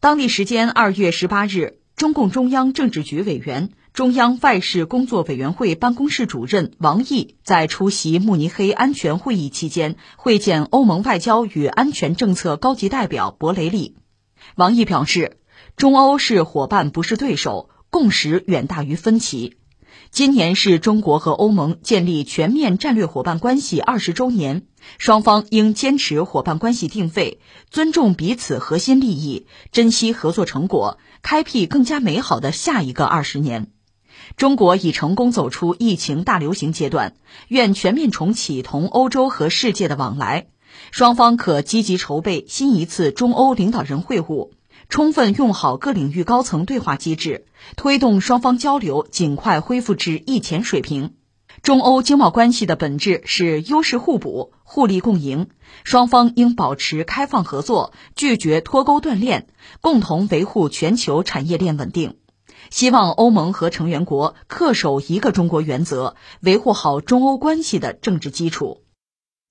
当地时间二月十八日，中共中央政治局委员、中央外事工作委员会办公室主任王毅在出席慕尼黑安全会议期间会见欧盟外交与安全政策高级代表博雷利。王毅表示，中欧是伙伴，不是对手，共识远大于分歧。今年是中国和欧盟建立全面战略伙伴关系二十周年，双方应坚持伙伴关系定位，尊重彼此核心利益，珍惜合作成果，开辟更加美好的下一个二十年。中国已成功走出疫情大流行阶段，愿全面重启同欧洲和世界的往来，双方可积极筹备新一次中欧领导人会晤。充分用好各领域高层对话机制，推动双方交流尽快恢复至疫前水平。中欧经贸关系的本质是优势互补、互利共赢，双方应保持开放合作，拒绝脱钩断链，共同维护全球产业链稳定。希望欧盟和成员国恪守一个中国原则，维护好中欧关系的政治基础。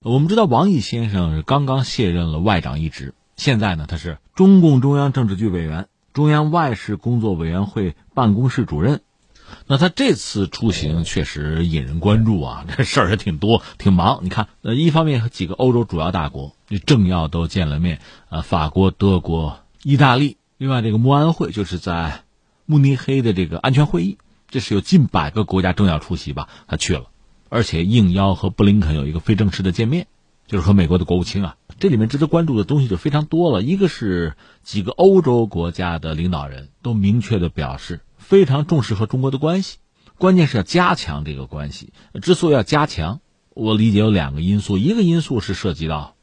我们知道，王毅先生刚刚卸任了外长一职。现在呢，他是中共中央政治局委员、中央外事工作委员会办公室主任。那他这次出行确实引人关注啊，这事儿也挺多，挺忙。你看，呃，一方面和几个欧洲主要大国政要都见了面，呃，法国、德国、意大利。另外，这个慕安会就是在慕尼黑的这个安全会议，这是有近百个国家政要出席吧，他去了，而且应邀和布林肯有一个非正式的见面。就是和美国的国务卿啊，这里面值得关注的东西就非常多了。一个是几个欧洲国家的领导人都明确的表示非常重视和中国的关系，关键是要加强这个关系。之所以要加强，我理解有两个因素，一个因素是涉及到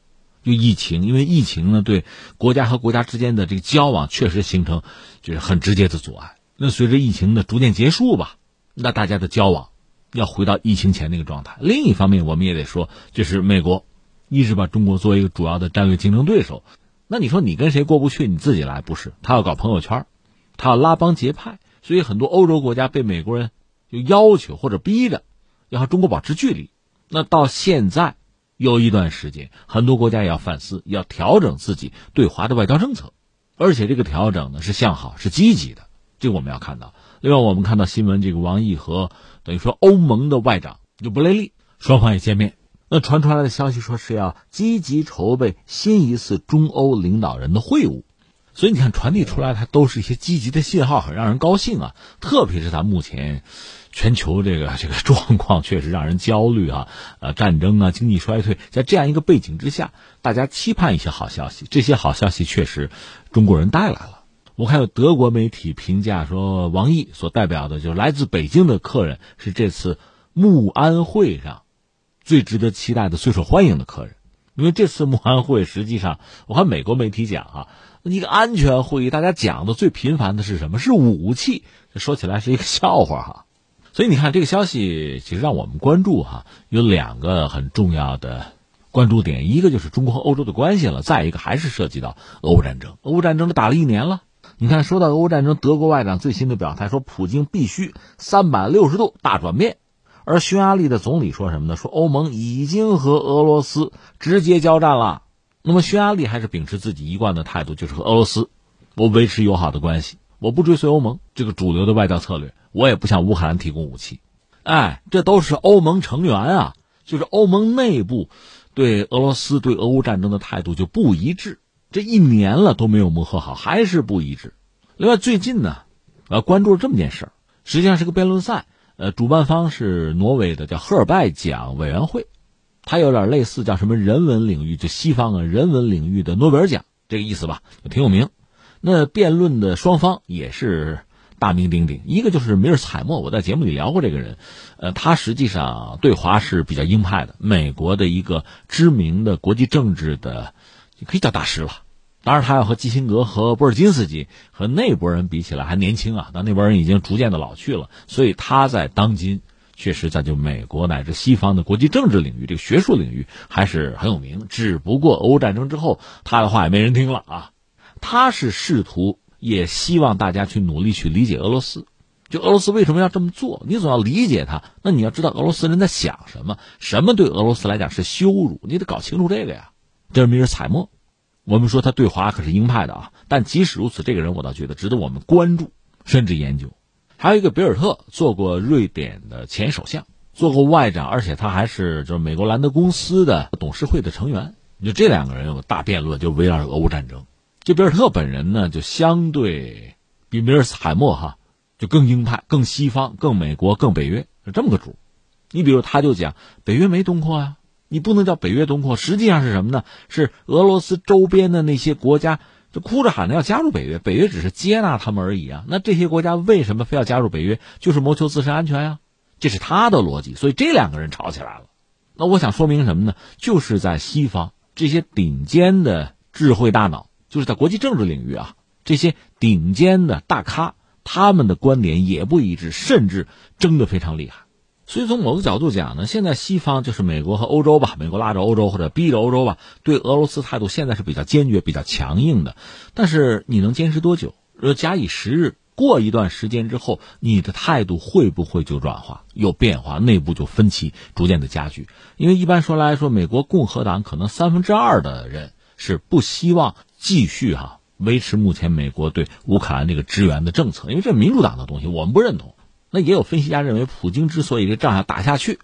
就疫情，因为疫情呢对国家和国家之间的这个交往确实形成就是很直接的阻碍。那随着疫情的逐渐结束吧，那大家的交往要回到疫情前那个状态。另一方面，我们也得说，就是美国。一直把中国作为一个主要的战略竞争对手，那你说你跟谁过不去？你自己来不是？他要搞朋友圈，他要拉帮结派，所以很多欧洲国家被美国人就要求或者逼着要和中国保持距离。那到现在有一段时间，很多国家也要反思，要调整自己对华的外交政策，而且这个调整呢是向好、是积极的，这个我们要看到。另外，我们看到新闻，这个王毅和等于说欧盟的外长就布雷利双方也见面。那传出来的消息说是要积极筹备新一次中欧领导人的会晤，所以你看传递出来，它都是一些积极的信号，很让人高兴啊。特别是他目前全球这个 这个状况确实让人焦虑啊，呃，战争啊，经济衰退，在这样一个背景之下，大家期盼一些好消息。这些好消息确实中国人带来了。我看有德国媒体评价说，王毅所代表的就是来自北京的客人是这次慕安会上。最值得期待的、最受欢迎的客人，因为这次慕安会实际上，我看美国媒体讲啊，一个安全会议，大家讲的最频繁的是什么？是武器。说起来是一个笑话哈。所以你看，这个消息其实让我们关注哈，有两个很重要的关注点，一个就是中国和欧洲的关系了，再一个还是涉及到俄乌战争。俄乌战争都打了一年了，你看，说到俄乌战争，德国外长最新的表态说，普京必须三百六十度大转变。而匈牙利的总理说什么呢？说欧盟已经和俄罗斯直接交战了。那么匈牙利还是秉持自己一贯的态度，就是和俄罗斯，我维持友好的关系，我不追随欧盟这个主流的外交策略，我也不向乌克兰提供武器。哎，这都是欧盟成员啊，就是欧盟内部对俄罗斯对俄乌战争的态度就不一致，这一年了都没有磨合好，还是不一致。另外，最近呢，呃，关注了这么件事，实际上是个辩论赛。呃，主办方是挪威的，叫赫尔拜奖委员会，它有点类似叫什么人文领域，就西方啊人文领域的诺贝尔奖这个意思吧，挺有名。那辩论的双方也是大名鼎鼎，一个就是米尔采默，我在节目里聊过这个人，呃，他实际上对华是比较鹰派的，美国的一个知名的国际政治的，可以叫大师了。当然，他要和基辛格和布尔津斯基和那波人比起来还年轻啊，但那波人已经逐渐的老去了，所以他在当今确实在就美国乃至西方的国际政治领域、这个学术领域还是很有名。只不过俄乌战争之后，他的话也没人听了啊。他是试图也希望大家去努力去理解俄罗斯，就俄罗斯为什么要这么做？你总要理解他，那你要知道俄罗斯人在想什么，什么对俄罗斯来讲是羞辱，你得搞清楚这个呀。这是米尔采默。我们说他对华可是鹰派的啊，但即使如此，这个人我倒觉得值得我们关注，甚至研究。还有一个比尔特，做过瑞典的前首相，做过外长，而且他还是就是美国兰德公司的董事会的成员。就这两个人有个大辩论，就围绕着俄乌战争。这比尔特本人呢，就相对比米尔斯海默哈就更鹰派、更西方、更美国、更北约，是这么个主。你比如他就讲，北约没东扩呀。你不能叫北约东扩，实际上是什么呢？是俄罗斯周边的那些国家就哭着喊着要加入北约，北约只是接纳他们而已啊。那这些国家为什么非要加入北约？就是谋求自身安全呀，这是他的逻辑。所以这两个人吵起来了。那我想说明什么呢？就是在西方这些顶尖的智慧大脑，就是在国际政治领域啊，这些顶尖的大咖，他们的观点也不一致，甚至争得非常厉害。所以从某个角度讲呢，现在西方就是美国和欧洲吧，美国拉着欧洲或者逼着欧洲吧，对俄罗斯态度现在是比较坚决、比较强硬的。但是你能坚持多久？若假以时日，过一段时间之后，你的态度会不会就软化、有变化？内部就分歧逐渐的加剧。因为一般说来说，美国共和党可能三分之二的人是不希望继续哈维持目前美国对乌克兰这个支援的政策，因为这民主党的东西我们不认同。那也有分析家认为，普京之所以这仗要打下去，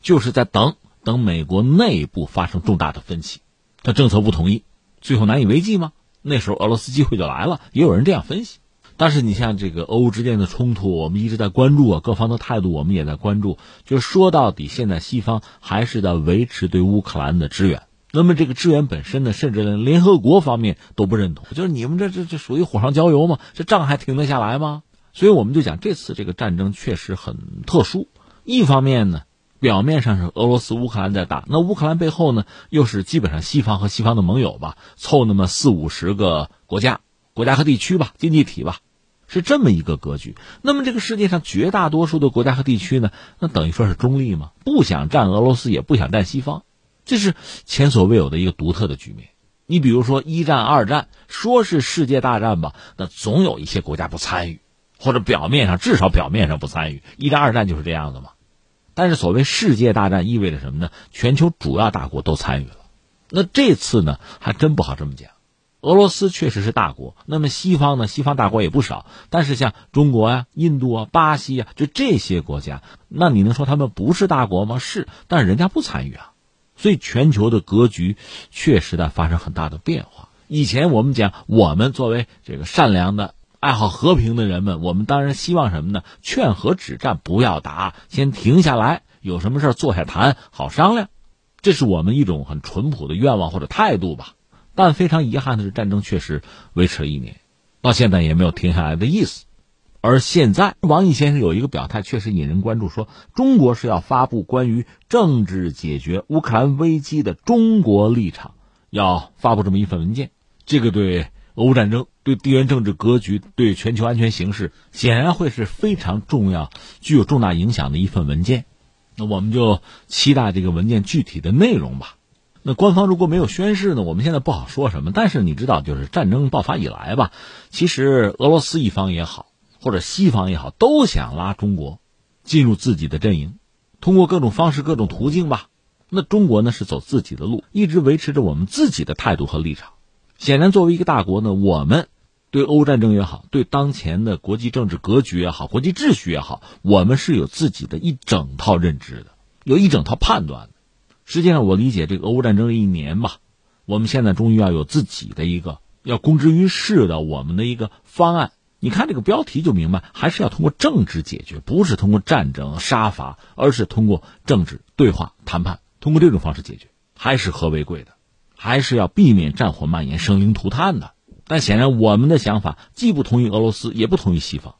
就是在等等美国内部发生重大的分歧，他政策不统一，最后难以为继吗？那时候俄罗斯机会就来了。也有人这样分析。但是你像这个俄乌之间的冲突，我们一直在关注啊，各方的态度我们也在关注。就说到底，现在西方还是在维持对乌克兰的支援。那么这个支援本身呢，甚至连联合国方面都不认同，就是你们这这这属于火上浇油吗？这仗还停得下来吗？所以我们就讲，这次这个战争确实很特殊。一方面呢，表面上是俄罗斯乌克兰在打，那乌克兰背后呢，又是基本上西方和西方的盟友吧，凑那么四五十个国家、国家和地区吧，经济体吧，是这么一个格局。那么这个世界上绝大多数的国家和地区呢，那等于说是中立嘛，不想占俄罗斯，也不想占西方，这是前所未有的一个独特的局面。你比如说一战、二战，说是世界大战吧，那总有一些国家不参与。或者表面上至少表面上不参与，一战二战就是这样的嘛。但是所谓世界大战意味着什么呢？全球主要大国都参与了。那这次呢，还真不好这么讲。俄罗斯确实是大国，那么西方呢？西方大国也不少。但是像中国啊、印度啊、巴西啊，就这些国家，那你能说他们不是大国吗？是，但是人家不参与啊。所以全球的格局确实在发生很大的变化。以前我们讲，我们作为这个善良的。爱好和平的人们，我们当然希望什么呢？劝和止战，不要打，先停下来，有什么事坐下谈，好商量。这是我们一种很淳朴的愿望或者态度吧。但非常遗憾的是，战争确实维持了一年，到现在也没有停下来的意思。而现在，王毅先生有一个表态，确实引人关注，说中国是要发布关于政治解决乌克兰危机的中国立场，要发布这么一份文件。这个对。俄乌战争对地缘政治格局、对全球安全形势，显然会是非常重要、具有重大影响的一份文件。那我们就期待这个文件具体的内容吧。那官方如果没有宣誓呢？我们现在不好说什么。但是你知道，就是战争爆发以来吧，其实俄罗斯一方也好，或者西方也好，都想拉中国进入自己的阵营，通过各种方式、各种途径吧。那中国呢，是走自己的路，一直维持着我们自己的态度和立场。显然，作为一个大国呢，我们对欧战争也好，对当前的国际政治格局也好，国际秩序也好，我们是有自己的一整套认知的，有一整套判断的。实际上，我理解这个俄乌战争一年吧，我们现在终于要有自己的一个要公之于世的我们的一个方案。你看这个标题就明白，还是要通过政治解决，不是通过战争杀伐，而是通过政治对话谈判，通过这种方式解决，还是和为贵的。还是要避免战火蔓延、生灵涂炭的。但显然，我们的想法既不同于俄罗斯，也不同于西方，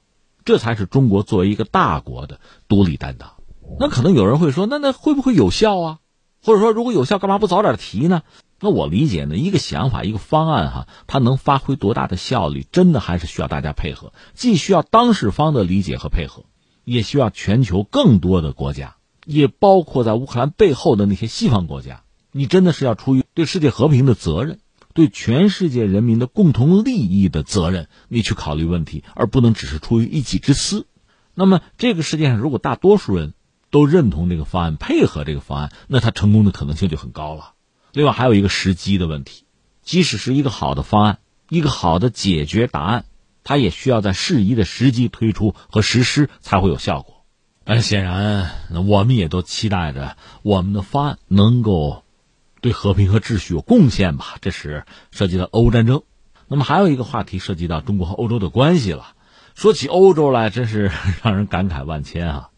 这才是中国作为一个大国的独立担当。那可能有人会说，那那会不会有效啊？或者说，如果有效，干嘛不早点提呢？那我理解呢，一个想法、一个方案，哈，它能发挥多大的效力，真的还是需要大家配合，既需要当事方的理解和配合，也需要全球更多的国家，也包括在乌克兰背后的那些西方国家。你真的是要出于对世界和平的责任，对全世界人民的共同利益的责任，你去考虑问题，而不能只是出于一己之私。那么，这个世界上如果大多数人都认同这个方案，配合这个方案，那他成功的可能性就很高了。另外，还有一个时机的问题，即使是一个好的方案，一个好的解决答案，它也需要在适宜的时机推出和实施才会有效果。但显然，我们也都期待着我们的方案能够对和平和秩序有贡献吧。这是涉及到俄乌战争。那么还有一个话题涉及到中国和欧洲的关系了。说起欧洲来，真是 让人感慨万千啊！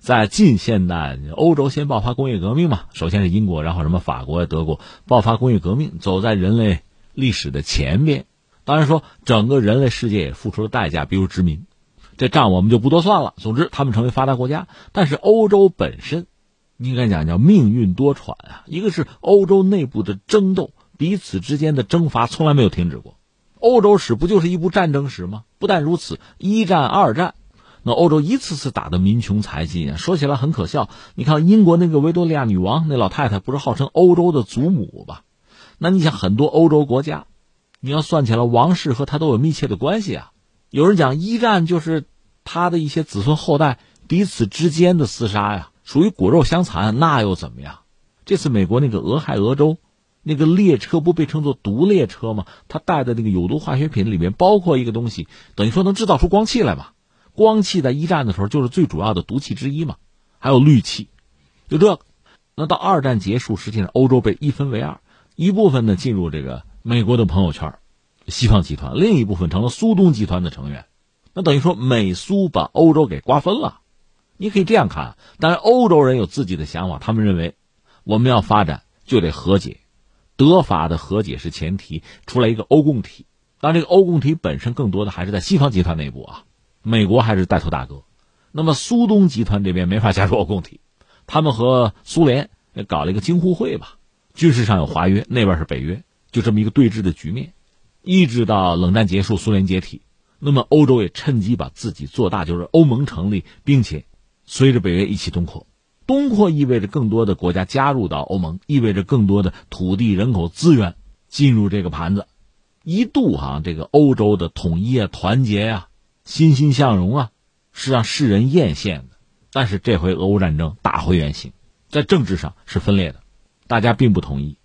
在近现代，欧洲先爆发工业革命嘛，首先是英国，然后什么法国、德国爆发工业革命，走在人类历史的前边。当然说，整个人类世界也付出了代价，比如殖民，这账我们就不多算了。总之，他们成为发达国家，但是欧洲本身，应该讲叫命运多舛啊。一个是欧洲内部的争斗，彼此之间的征伐从来没有停止过。欧洲史不就是一部战争史吗？不但如此，一战、二战。那欧洲一次次打得民穷财尽啊，说起来很可笑。你看英国那个维多利亚女王，那老太太不是号称欧洲的祖母吧？那你想很多欧洲国家，你要算起来，王室和她都有密切的关系啊。有人讲一战就是他的一些子孙后代彼此之间的厮杀呀，属于骨肉相残，那又怎么样？这次美国那个俄亥俄州那个列车不被称作毒列车吗？它带的那个有毒化学品里面包括一个东西，等于说能制造出光气来嘛？光气在一战的时候就是最主要的毒气之一嘛，还有氯气，就这。那到二战结束，实际上欧洲被一分为二，一部分呢进入这个美国的朋友圈，西方集团；另一部分成了苏东集团的成员。那等于说美苏把欧洲给瓜分了。你可以这样看，当然欧洲人有自己的想法，他们认为我们要发展就得和解，德法的和解是前提，出来一个欧共体。当然，这个欧共体本身更多的还是在西方集团内部啊。美国还是带头大哥，那么苏东集团这边没法加入欧共体，他们和苏联搞了一个京沪会吧，军事上有华约，那边是北约，就这么一个对峙的局面，一直到冷战结束，苏联解体，那么欧洲也趁机把自己做大，就是欧盟成立，并且随着北约一起东扩，东扩意味着更多的国家加入到欧盟，意味着更多的土地、人口资源进入这个盘子，一度哈这个欧洲的统一啊、团结呀。欣欣向荣啊，是让世人艳羡的。但是这回俄乌战争打回原形，在政治上是分裂的，大家并不同意。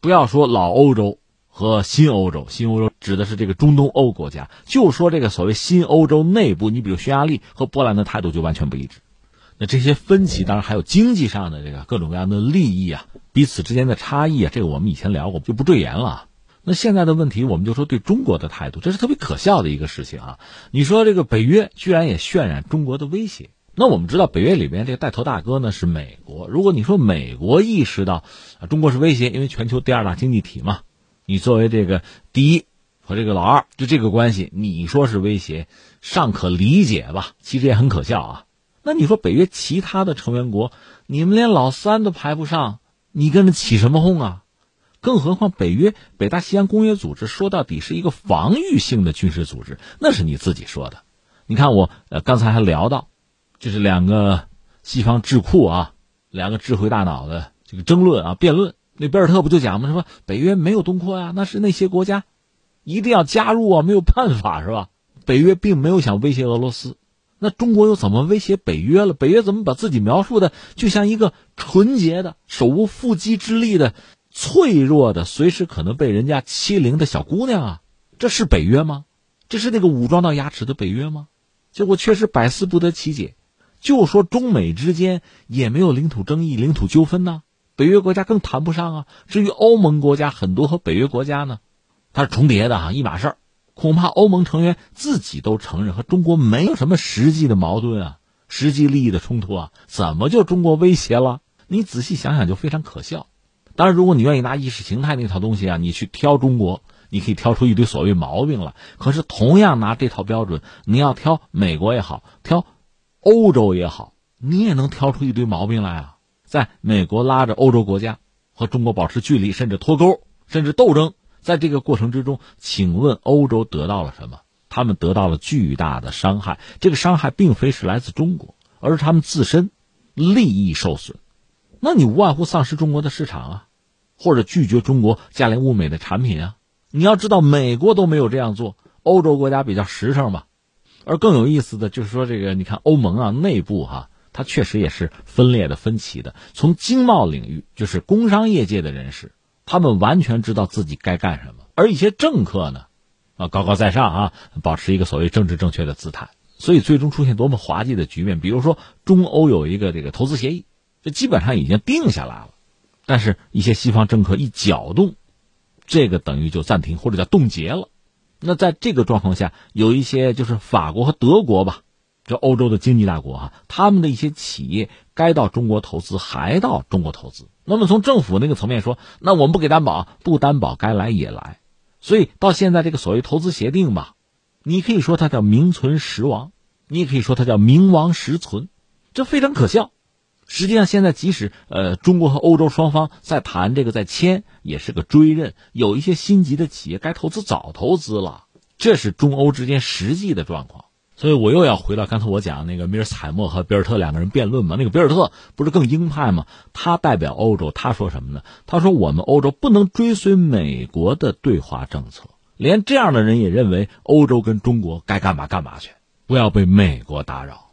不要说老欧洲和新欧洲，新欧洲指的是这个中东欧国家，就说这个所谓新欧洲内部，你比如匈牙利和波兰的态度就完全不一致。那这些分歧，当然还有经济上的这个各种各样的利益啊，彼此之间的差异啊，这个我们以前聊过，就不赘言了。那现在的问题，我们就说对中国的态度，这是特别可笑的一个事情啊！你说这个北约居然也渲染中国的威胁，那我们知道北约里边这个带头大哥呢是美国。如果你说美国意识到啊中国是威胁，因为全球第二大经济体嘛，你作为这个第一和这个老二就这个关系，你说是威胁尚可理解吧？其实也很可笑啊！那你说北约其他的成员国，你们连老三都排不上，你跟着起什么哄啊？更何况，北约、北大西洋公约组织说到底是一个防御性的军事组织，那是你自己说的。你看我呃刚才还聊到，就是两个西方智库啊，两个智慧大脑的这个争论啊、辩论。那贝尔特不就讲吗？说北约没有东扩呀，那是那些国家一定要加入啊，没有办法是吧？北约并没有想威胁俄罗斯，那中国又怎么威胁北约了？北约怎么把自己描述的就像一个纯洁的、手无缚鸡之力的？脆弱的，随时可能被人家欺凌的小姑娘啊，这是北约吗？这是那个武装到牙齿的北约吗？结果确实百思不得其解。就说中美之间也没有领土争议、领土纠纷呢，北约国家更谈不上啊。至于欧盟国家，很多和北约国家呢，它是重叠的啊，一码事儿。恐怕欧盟成员自己都承认和中国没有什么实际的矛盾啊，实际利益的冲突啊，怎么就中国威胁了？你仔细想想，就非常可笑。当然，如果你愿意拿意识形态那套东西啊，你去挑中国，你可以挑出一堆所谓毛病来。可是，同样拿这套标准，你要挑美国也好，挑欧洲也好，你也能挑出一堆毛病来啊。在美国拉着欧洲国家和中国保持距离，甚至脱钩，甚至斗争，在这个过程之中，请问欧洲得到了什么？他们得到了巨大的伤害。这个伤害并非是来自中国，而是他们自身利益受损。那你无外乎丧失中国的市场啊，或者拒绝中国价廉物美的产品啊。你要知道，美国都没有这样做，欧洲国家比较实诚吧。而更有意思的就是说，这个你看欧盟啊，内部哈，它确实也是分裂的、分歧的。从经贸领域，就是工商业界的人士，他们完全知道自己该干什么。而一些政客呢，啊，高高在上啊，保持一个所谓政治正确的姿态，所以最终出现多么滑稽的局面。比如说，中欧有一个这个投资协议，这基本上已经定下来了，但是一些西方政客一搅动，这个等于就暂停或者叫冻结了。那在这个状况下，有一些就是法国和德国吧，欧洲的经济大国啊，他们的一些企业该到中国投资还到中国投资。那么从政府那个层面说，那我们不给担保，不担保该来也来。所以到现在这个所谓投资协定吧，你可以说它叫名存实亡，你也可以说它叫名亡实存，这非常可笑。实际上现在即使呃中国和欧洲双方在谈这个在签，也是个追认。有一些心急的企业该投资早投资了，这是中欧之间实际的状况。所以我又要回到刚才我讲那个米尔斯海默和比尔特两个人辩论嘛，那个比尔特不是更鹰派吗？他代表欧洲，他说什么呢？他说我们欧洲不能追随美国的对华政策，连这样的人也认为欧洲跟中国该干嘛干嘛去，不要被美国打扰。